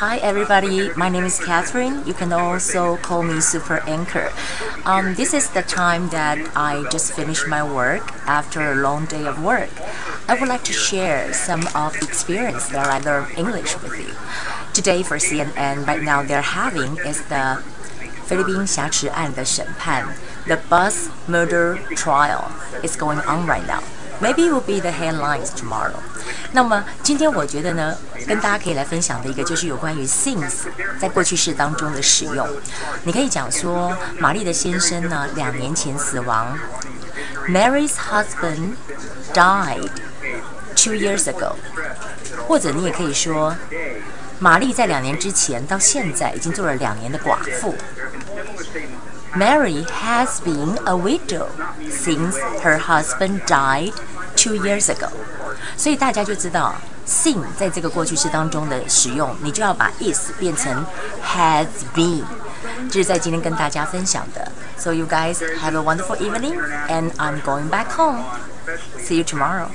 Hi everybody, my name is Catherine. You can also call me Super Anchor. Um, this is the time that I just finished my work after a long day of work. I would like to share some of the experience that I learned English with you. Today for CNN, right now they're having is the 菲律宾挟持案的审判，the bus murder trial is going on right now. Maybe it will be the headlines tomorrow. 那么今天我觉得呢，跟大家可以来分享的一个就是有关于 since 在过去式当中的使用。你可以讲说，玛丽的先生呢两年前死亡，Mary's husband died two years ago。或者你也可以说，玛丽在两年之前到现在已经做了两年的寡妇。Mary has been a widow since her husband died two years ago。所以大家就知道，sing 在这个过去式当中的使用，你就要把 is 变成 has been。这是在今天跟大家分享的。So you guys have a wonderful evening, and I'm going back home. See you tomorrow.